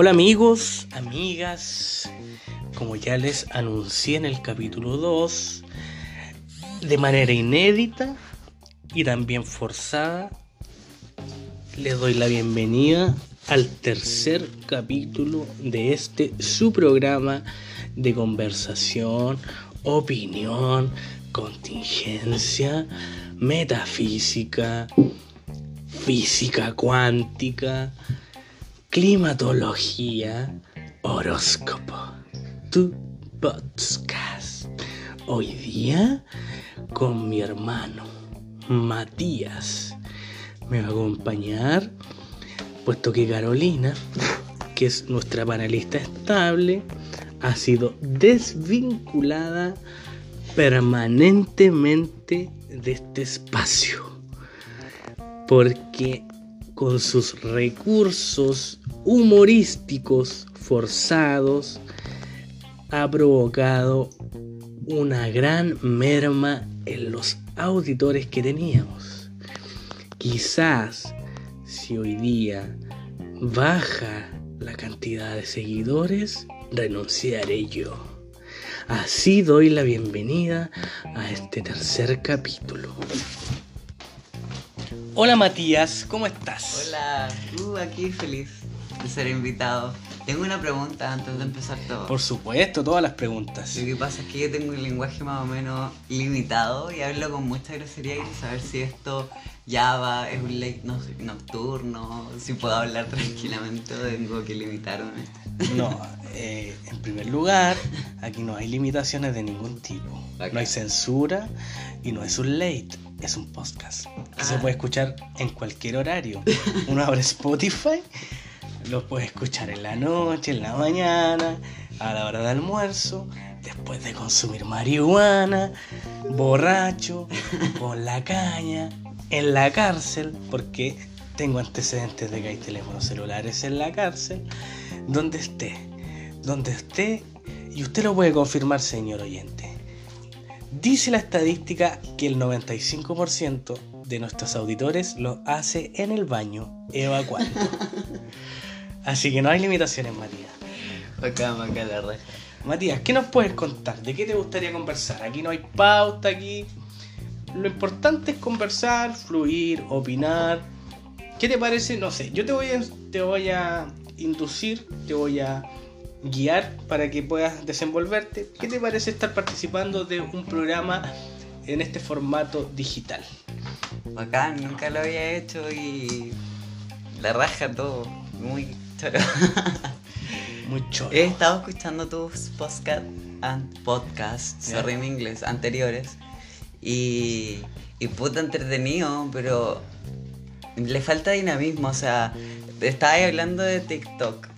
Hola amigos, amigas, como ya les anuncié en el capítulo 2, de manera inédita y también forzada, les doy la bienvenida al tercer capítulo de este su programa de conversación, opinión, contingencia, metafísica, física cuántica, climatología, horóscopo. Tu podcast. Hoy día con mi hermano Matías. Me va a acompañar, puesto que Carolina, que es nuestra panelista estable, ha sido desvinculada permanentemente de este espacio. Porque con sus recursos humorísticos forzados ha provocado una gran merma en los auditores que teníamos. Quizás si hoy día baja la cantidad de seguidores, renunciaré yo. Así doy la bienvenida a este tercer capítulo. Hola Matías, ¿cómo estás? Hola, uh, aquí feliz de ser invitado. Tengo una pregunta antes de empezar todo. Por supuesto, todas las preguntas. Lo que pasa es que yo tengo un lenguaje más o menos limitado y hablo con mucha grosería y quiero saber si esto ya va, es un late no- nocturno, si puedo hablar tranquilamente o tengo que limitarme. No, eh, en primer lugar, aquí no hay limitaciones de ningún tipo. No hay censura y no es un late, es un podcast que se Ah. puede escuchar en cualquier horario. Uno abre Spotify, lo puede escuchar en la noche, en la mañana, a la hora de almuerzo, después de consumir marihuana, borracho, con la caña, en la cárcel, porque tengo antecedentes de que hay teléfonos celulares en la cárcel, donde esté, donde esté, y usted lo puede confirmar, señor oyente. Dice la estadística que el 95% de nuestros auditores lo hace en el baño, evacuando. Así que no hay limitaciones, Matías. Acá, acá la reja. Matías, ¿qué nos puedes contar? ¿De qué te gustaría conversar? Aquí no hay pauta, aquí. Lo importante es conversar, fluir, opinar. ¿Qué te parece? No sé, yo te voy a, te voy a inducir, te voy a guiar para que puedas desenvolverte. ¿Qué te parece estar participando de un programa en este formato digital? Bacán, nunca lo había hecho y la raja todo, muy choro. Muy choro. He estado escuchando tus podcast, podcasts, sorry en inglés, anteriores. Y, y puta entretenido, pero le falta dinamismo. O sea, estabas hablando de TikTok.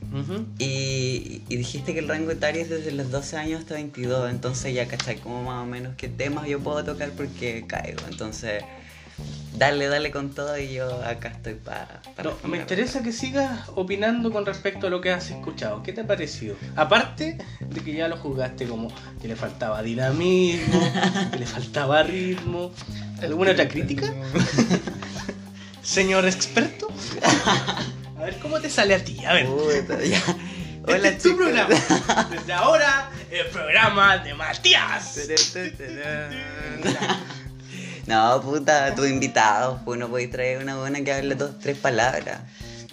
Y, y dijiste que el rango etario es desde los 12 años hasta 22. Entonces ya cachai como más o menos qué temas yo puedo tocar porque caigo. Entonces, dale, dale con todo y yo acá estoy para... No, me interesa que sigas opinando con respecto a lo que has escuchado. ¿Qué te ha parecido? Aparte de que ya lo juzgaste como que le faltaba dinamismo, que le faltaba ritmo. ¿Alguna otra crítica? Señor experto. Ver, ¿cómo te sale a ti? A ver. Puta, ya. Este Hola, es tu programa. Desde ahora, el programa de Matías. No, puta, tu invitado, pues no podéis traer una buena que hable dos, tres palabras.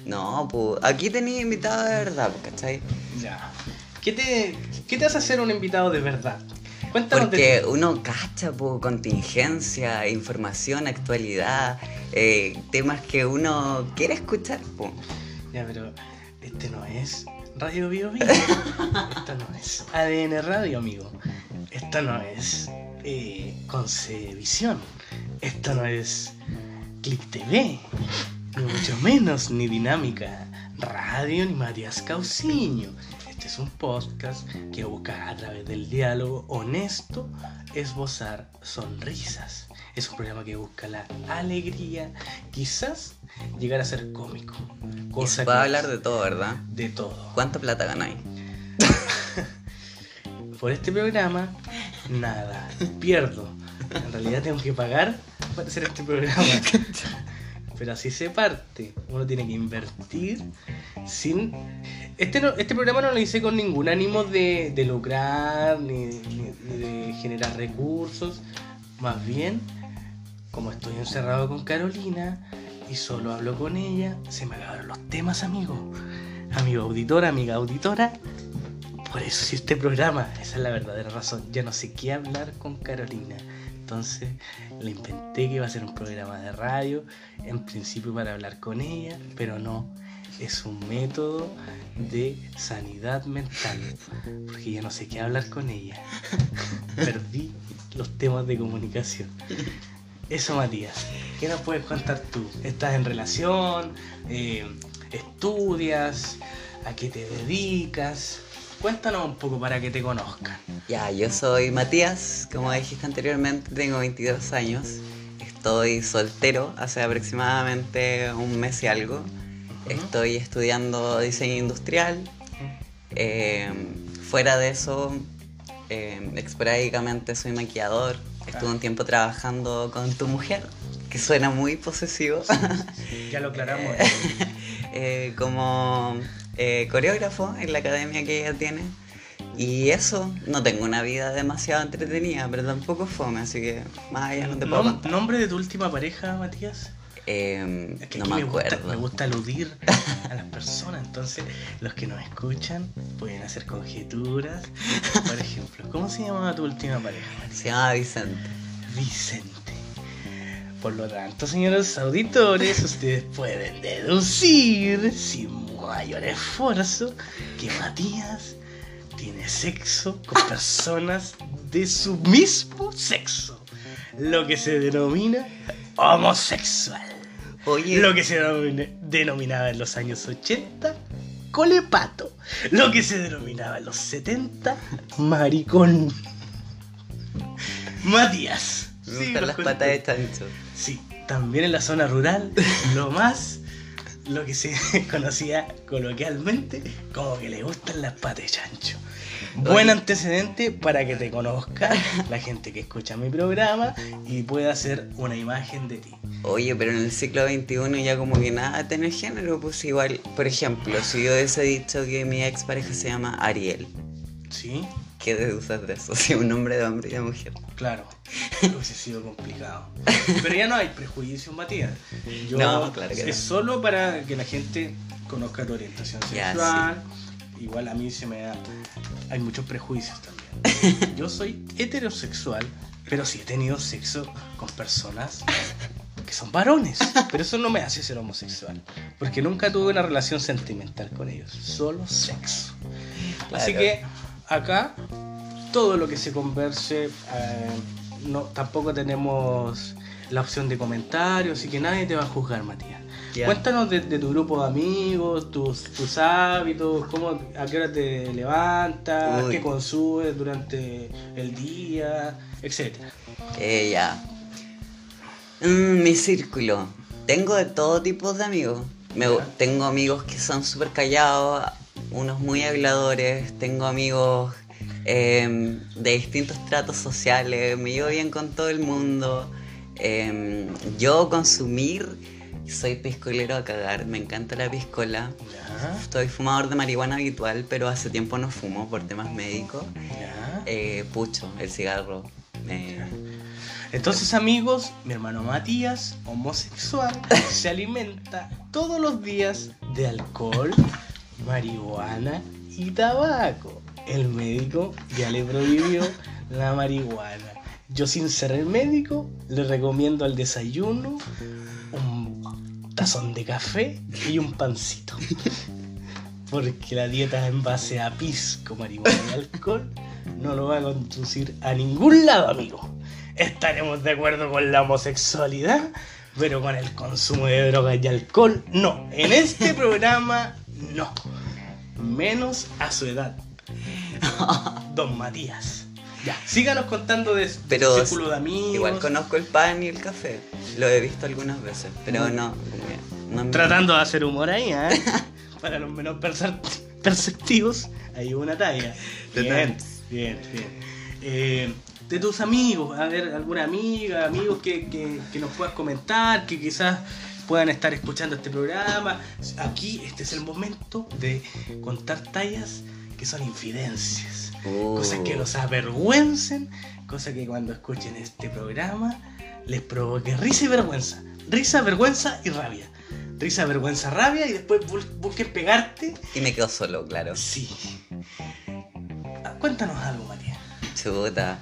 No, pues aquí tenéis invitado de verdad, pues, ¿cachai? Ya. ¿Qué te, ¿Qué te hace hacer un invitado de verdad? Cuéntanos Porque de uno cacha, pues, contingencia, información, actualidad, eh, temas que uno quiere escuchar, pues. Ya, pero este no es Radio Bio Bio. Esto no es ADN Radio, amigo. Esto no es eh, Concevisión. Esto no es Click TV. Ni mucho menos, ni Dinámica Radio, ni Matías Cauciño. Este es un podcast que busca a través del diálogo honesto esbozar sonrisas. Es un programa que busca la alegría, quizás llegar a ser cómico. Cosa se puede que- hablar de todo, ¿verdad? de todo. ¿Cuánta plata ganáis? Por este programa, nada, pierdo. En realidad tengo que pagar para hacer este programa. pero así se parte. Uno tiene que invertir sin... Este, no- este programa no lo hice con ningún ánimo de, de lucrar ni, ni- ni de generar recursos. Más bien, como estoy encerrado con Carolina y solo hablo con ella, se me acabaron los temas, amigo. Amigo auditora, amiga auditora. Por eso hice este programa, esa es la verdadera razón. Ya no sé qué hablar con Carolina. Entonces le inventé que iba a ser un programa de radio, en principio para hablar con ella, pero no, es un método de sanidad mental, porque ya no sé qué hablar con ella. Perdí los temas de comunicación. Eso, Matías, ¿qué nos puedes contar tú? ¿Estás en relación? Eh, ¿Estudias? ¿A qué te dedicas? Cuéntanos un poco para que te conozcan. Ya, yo soy Matías, como dijiste anteriormente, tengo 22 años. Estoy soltero hace aproximadamente un mes y algo. Estoy estudiando diseño industrial. Eh, fuera de eso, eh, esporádicamente soy maquillador. Estuve un tiempo trabajando con tu mujer, que suena muy posesivo. Ya lo aclaramos. eh, como eh, coreógrafo en la academia que ella tiene. Y eso, no tengo una vida demasiado entretenida, pero tampoco fome, así que más allá no te puedo. ¿Nombre de tu última pareja, Matías? Eh, Es que no me gusta, acuerdo. me gusta aludir a las personas, entonces los que nos escuchan pueden hacer conjeturas. Por ejemplo, ¿cómo se llamaba tu última pareja, Matías? Se llama Vicente. Vicente. Por lo tanto, señores auditores, ustedes pueden deducir sin mayor esfuerzo que Matías tiene sexo con personas de su mismo sexo, lo que se denomina homosexual. Oye, Lo que se denomina- denominaba en los años 80 colepato. Lo que se denominaba en los 70 maricón. Matías. me las patas de chancho. Sí, también en la zona rural, lo más, lo que se conocía coloquialmente como que le gustan las patas de chancho. Buen antecedente para que te conozca la gente que escucha mi programa y pueda hacer una imagen de ti. Oye, pero en el siglo XXI ya como que nada tener género, pues igual, por ejemplo, si yo hubiese dicho que mi ex pareja se llama Ariel, ¿Sí? ¿qué deduces de eso? Si un nombre de hombre y de mujer. Claro, hubiese sido complicado. Pero ya no hay prejuicios, Matías. Yo, No, claro que es no. solo para que la gente conozca tu orientación Ya, sexual. Igual a mí se me da. Hay muchos prejuicios también. Yo soy heterosexual, pero sí he tenido sexo con personas que son varones. Pero eso no me hace ser homosexual. Porque nunca tuve una relación sentimental con ellos. Solo sexo. Así que acá todo lo que se converse, eh, no, tampoco tenemos la opción de comentarios, así que nadie te va a juzgar, Matías. Ya. Cuéntanos de, de tu grupo de amigos, tus, tus hábitos, cómo, a qué hora te levantas, Uy. qué consumes durante el día, etcétera. Eh, ya. Mm, mi círculo. Tengo de todo tipo de amigos. Me- tengo amigos que son súper callados, unos muy habladores, tengo amigos em, de distintos tratos sociales, me llevo bien con todo el mundo. Em, yo consumir, soy piscolero a cagar, me encanta la piscola. Estoy fumador de marihuana habitual, pero hace tiempo no fumo por temas médicos. Eh, pucho, el cigarro. eh, Entonces amigos, mi hermano Matías, homosexual, se alimenta todos los días de alcohol, marihuana y tabaco. El médico ya le prohibió la marihuana. Yo sin ser el médico le recomiendo al desayuno un tazón de café y un pancito. Porque la dieta en base a pisco, marihuana y alcohol no lo va a conducir a ningún lado, amigo. Estaremos de acuerdo con la homosexualidad, pero con el consumo de drogas y alcohol, no. En este programa, no. Menos a su edad. Don Matías. Ya, síganos contando de su Pero círculo de amigos. Igual conozco el pan y el café. Lo he visto algunas veces, pero no. no me- Tratando de hacer humor ahí, ¿eh? Para los menos perceptivos, hay una talla. Bien, bien, bien. Eh, de tus amigos, a ver, alguna amiga, amigos que, que- que nos puedas comentar, que quizás puedan estar escuchando este programa. Aquí este es el momento de contar tallas que son infidencias. Cosas que Uh. los avergüencen, cosas que cuando escuchen este programa les provoque risa y vergüenza. Risa, vergüenza y rabia. Risa, vergüenza, rabia y después bus- busquen pegarte. Y me quedo solo, claro. Sí. Ah, Cuéntanos algo, Matías. Chuta.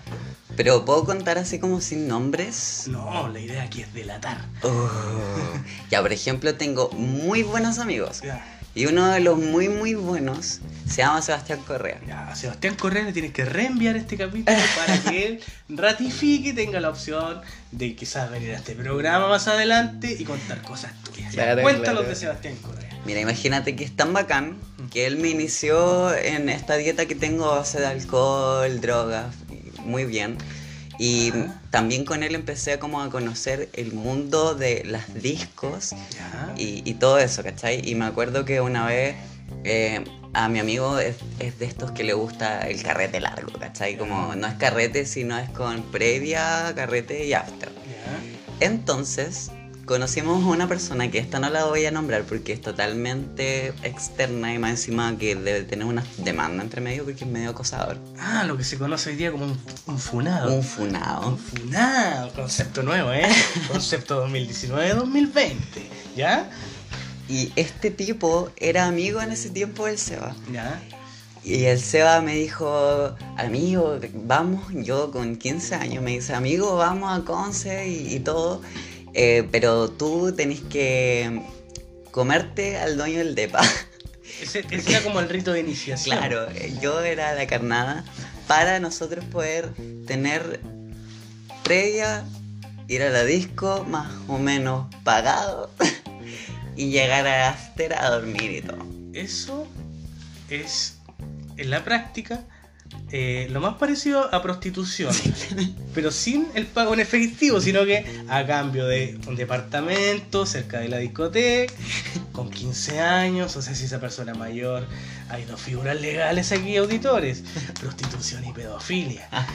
Pero ¿puedo contar así como sin nombres? No, la idea aquí es delatar. Oh. Ya, por ejemplo, tengo muy buenos amigos. Ya, Y uno de los muy, muy buenos se llama Sebastián Correa. ya, a Sebastián Correa le tienes que reenviar este capítulo para que él ratifique y tenga la opción de quizás venir a este programa más adelante y contar cosas tuyas. Ya, Claro, Cuéntanos claro. de Sebastián Correa. Mira, imagínate que es tan bacán que él me inició en esta dieta que tengo base de alcohol, drogas, muy bien. Y también con él empecé como a conocer el mundo de las discos y, y todo eso, ¿cachai? Y me acuerdo que una vez eh, a mi amigo es, es de estos que le gusta el carrete largo, ¿cachai? Como no es carrete, sino es con previa, carrete y after. Entonces, conocimos a una persona que esta no la voy a nombrar porque es totalmente externa y más encima que debe tener una demanda entre medio porque es medio acosador. Ah, lo que se conoce hoy día como un, un funado. Un Un funado. funado. Concepto nuevo, ¿eh? Concepto 2019-2020. ¿Ya? Y este tipo era amigo en ese tiempo del Seba. Ya. Y el Seba me dijo, amigo, vamos, yo con 15 años me dice, amigo, vamos a Conce y, y todo, eh, pero tú tenés que comerte al dueño del depa. Ese, ese era como el rito de iniciación. claro, yo era la carnada para nosotros poder tener previa, ir a la disco más o menos pagado y llegar a after a dormir y todo. Eso es, en la práctica, eh, lo más parecido a prostitución. pero sin el pago en efectivo, sino que a cambio de un departamento cerca de la discoteca, con 15 años, o sea, si esa persona mayor, hay dos figuras legales aquí, auditores, prostitución y pedofilia. Ah.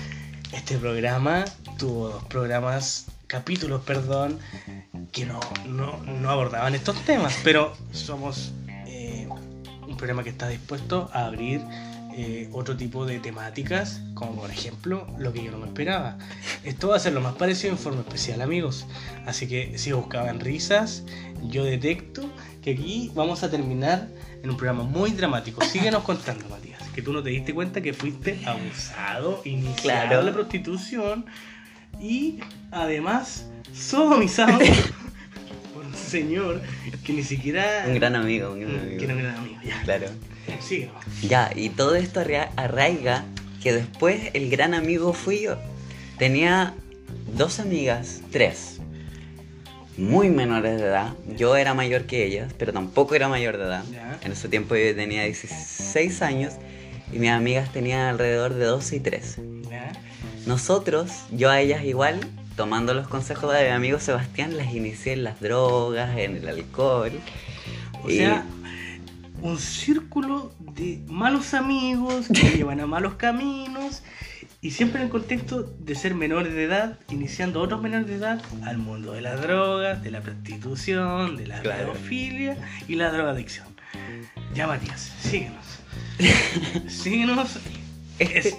Este programa tuvo dos programas, capítulos, perdón, que no, no, no abordaban estos temas, pero somos eh, un programa que está dispuesto a abrir eh, otro tipo de temáticas, como por ejemplo lo que yo no me esperaba. Esto va a ser lo más parecido en forma especial, amigos. Así que si buscaban risas, yo detecto que aquí vamos a terminar en un programa muy dramático. Síguenos contando, Matías, que tú no te diste cuenta que fuiste abusado, iniciado Claro. la prostitución y además sodomizado señor que ni siquiera... Un gran amigo, un gran Mm, amigo. que era un gran amigo, ya. Claro. Síguenos. Ya, y todo esto arra- arraiga que después el gran amigo fui yo. Tenía dos amigas, tres, muy menores de edad. Yo era mayor que ellas, pero tampoco era mayor de edad. En ese tiempo yo tenía 16 años y mis amigas tenían alrededor de 12 y 13. ¿Ya? Nosotros, yo a ellas igual, tomando los consejos de mi amigo Sebastián, las inicié en las drogas, en el alcohol. O y- sea, un círculo de malos amigos que llevan a malos caminos y siempre en el contexto de ser menores de edad, iniciando a otros menores de edad al mundo de las drogas, de la prostitución, de la Claro. pedofilia y la drogadicción. Ya, Matías, síguenos. síguenos. Es-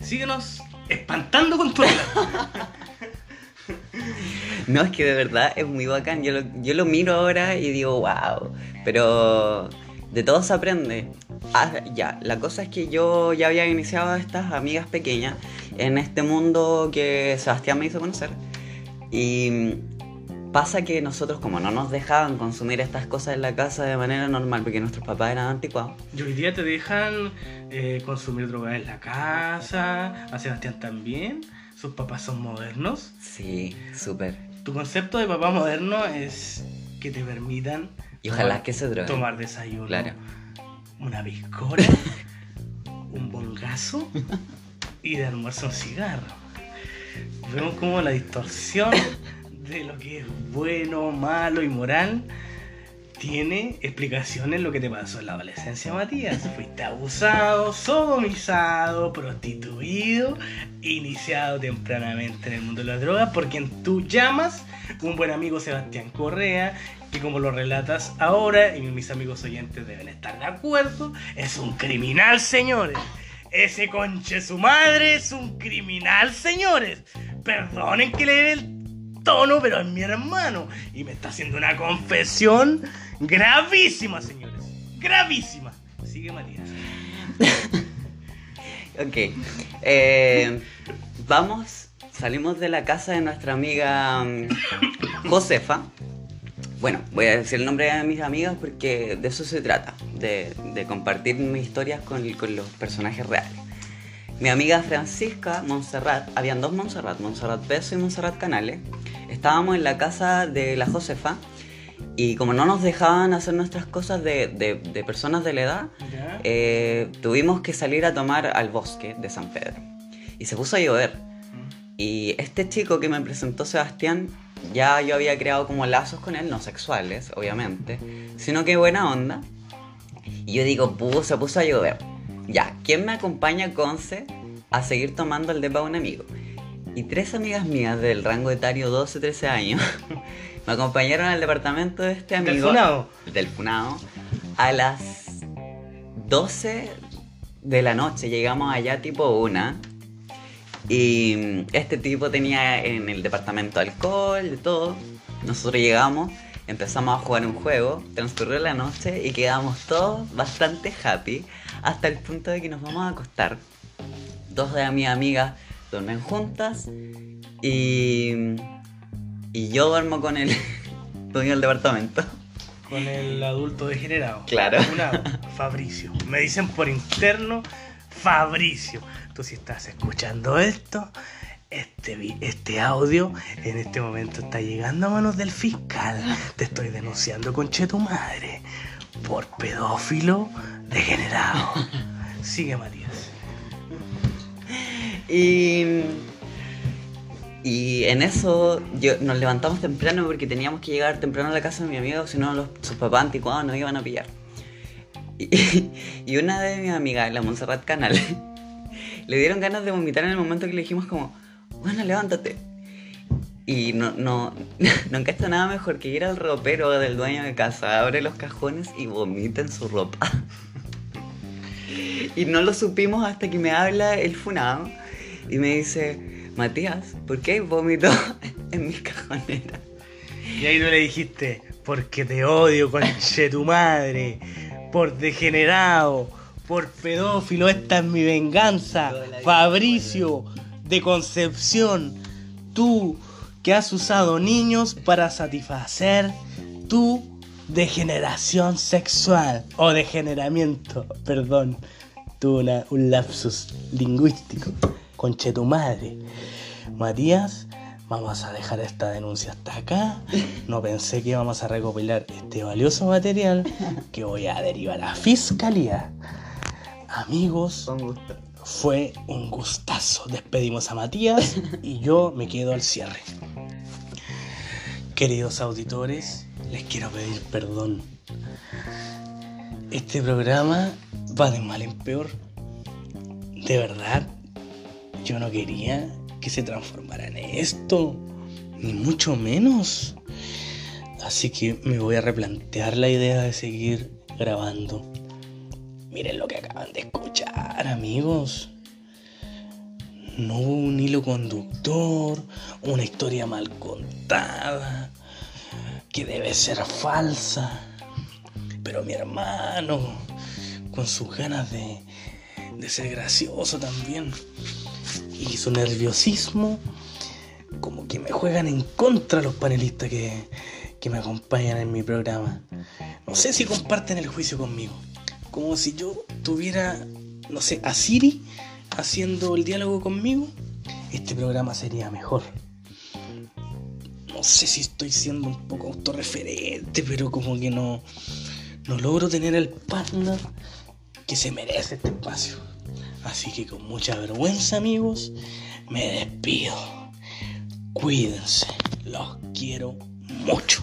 síguenos espantando con tu relato. No, es que de verdad es muy bacán. Yo lo, miro ahora y digo, wow. Pero de todo se aprende. Ah, ya, la cosa es que yo ya había iniciado a estas amigas pequeñas en este mundo que Sebastián me hizo conocer. Y pasa que nosotros, como no nos dejaban consumir estas cosas en la casa de manera normal, porque nuestros papás eran anticuados, Y hoy día te dejan eh, consumir drogas en la casa, a Sebastián también. Sus papás son modernos. sí, súper. Tu concepto de papá moderno es que te permitan Y ojalá tomar- que se droguen. tomar desayuno, Claro. una piscola, un bongazo y de almuerzo un cigarro. Vemos como la distorsión de lo que es bueno, malo y moral tiene explicación en lo que te pasó en la adolescencia, Matías. Fuiste abusado, sodomizado, prostituido, iniciado tempranamente en el mundo de las drogas por quien tú llamas un buen amigo Sebastián Correa, que como lo relatas ahora, y mis amigos oyentes deben estar de acuerdo, es un criminal, señores. Ese conche su madre es un criminal, señores. Perdonen que le dé el tono, pero es mi hermano. Y me está haciendo una confesión gravísima, señores. Gravísima. Sigue Matías. ok. Eh, vamos, salimos de la casa de nuestra amiga mm, Josefa. Bueno, voy a decir el nombre de mis amigas porque de eso se trata, de, compartir mis historias con, los personajes reales. Mi amiga Francisca Montserrat, habían dos Montserrat, Montserrat Peso y Montserrat Canales. Estábamos en la casa de la Josefa y como no nos dejaban hacer nuestras cosas de, de- de personas de la edad, eh, tuvimos que salir a tomar al bosque de San Pedro. Y se puso a llover. Y este chico que me presentó Sebastián, ya yo había creado como lazos con él, no sexuales, obviamente, sino que buena onda. Y yo digo, "Pu, se puso a llover. Ya, ¿quién me acompaña a Conce a seguir tomando el depa de un amigo? Y tres amigas mías del rango etario 12-13 años me acompañaron al departamento de este ¿Del amigo. funado? Del Funado. A las 12 de la noche llegamos allá tipo una. Y mm, este tipo tenía en el departamento alcohol, de todo. Nosotros llegamos, empezamos a jugar un juego, transcurrió la noche y quedamos todos bastante happy hasta el punto de que nos vamos a acostar. Dos de mis amigas duermen juntas y, y yo duermo con el dueño del departamento. Con el adulto degenerado. Claro. Funado, Fabricio. Me dicen por interno, Fabricio. Tú si estás escuchando esto, este, este audio en este momento está llegando a manos del fiscal. Te estoy denunciando, conche tu madre, por pedófilo degenerado. Sigue, Matías. Y, y en eso nos levantamos temprano porque teníamos que llegar temprano a la casa de mi amigo, si no sus papás anticuados nos iban a pillar. Y, y una de mis amigas, la Montserrat Canal, le dieron ganas de vomitar en el momento que le dijimos como, bueno, levántate. Y no, no, no encaja nada mejor que ir al ropero del dueño de casa, abre los cajones y vomita en su ropa. Y no lo supimos hasta que me habla el funado y me dice, Matías, ¿por qué hay vómito en mis cajoneras? Y ahí tú le dijiste, porque te odio, conche tu madre, por degenerado, por pedófilo, esta es mi venganza. Fabricio, de Concepción, tú que has usado niños para satisfacer tu degeneración sexual o degeneramiento, perdón, tuve una- un lapsus lingüístico, conche tu madre. Matías, vamos a dejar esta denuncia hasta acá. No pensé que íbamos a recopilar este valioso material que voy a derivar a fiscalía. Amigos, fue un gustazo. Despedimos a Matías y yo me quedo al cierre. Queridos auditores, les quiero pedir perdón. Este programa va de mal en peor. De verdad, yo no quería que se transformara en esto, ni mucho menos. Así que me voy a replantear la idea de seguir grabando. Miren lo que acaban de escuchar, amigos. No hubo un hilo conductor, una historia mal contada, que debe ser falsa. Pero mi hermano, con sus ganas de, de ser gracioso también, y su nerviosismo, como que me juegan en contra los panelistas que, que me acompañan en mi programa. No sé si comparten el juicio conmigo. Como si yo tuviera, no sé, a Siri haciendo el diálogo conmigo, este programa sería mejor. No sé si estoy siendo un poco autorreferente, pero como que no, no logro tener el partner que se merece este espacio. Así que con mucha vergüenza, amigos, me despido. Cuídense, los quiero mucho.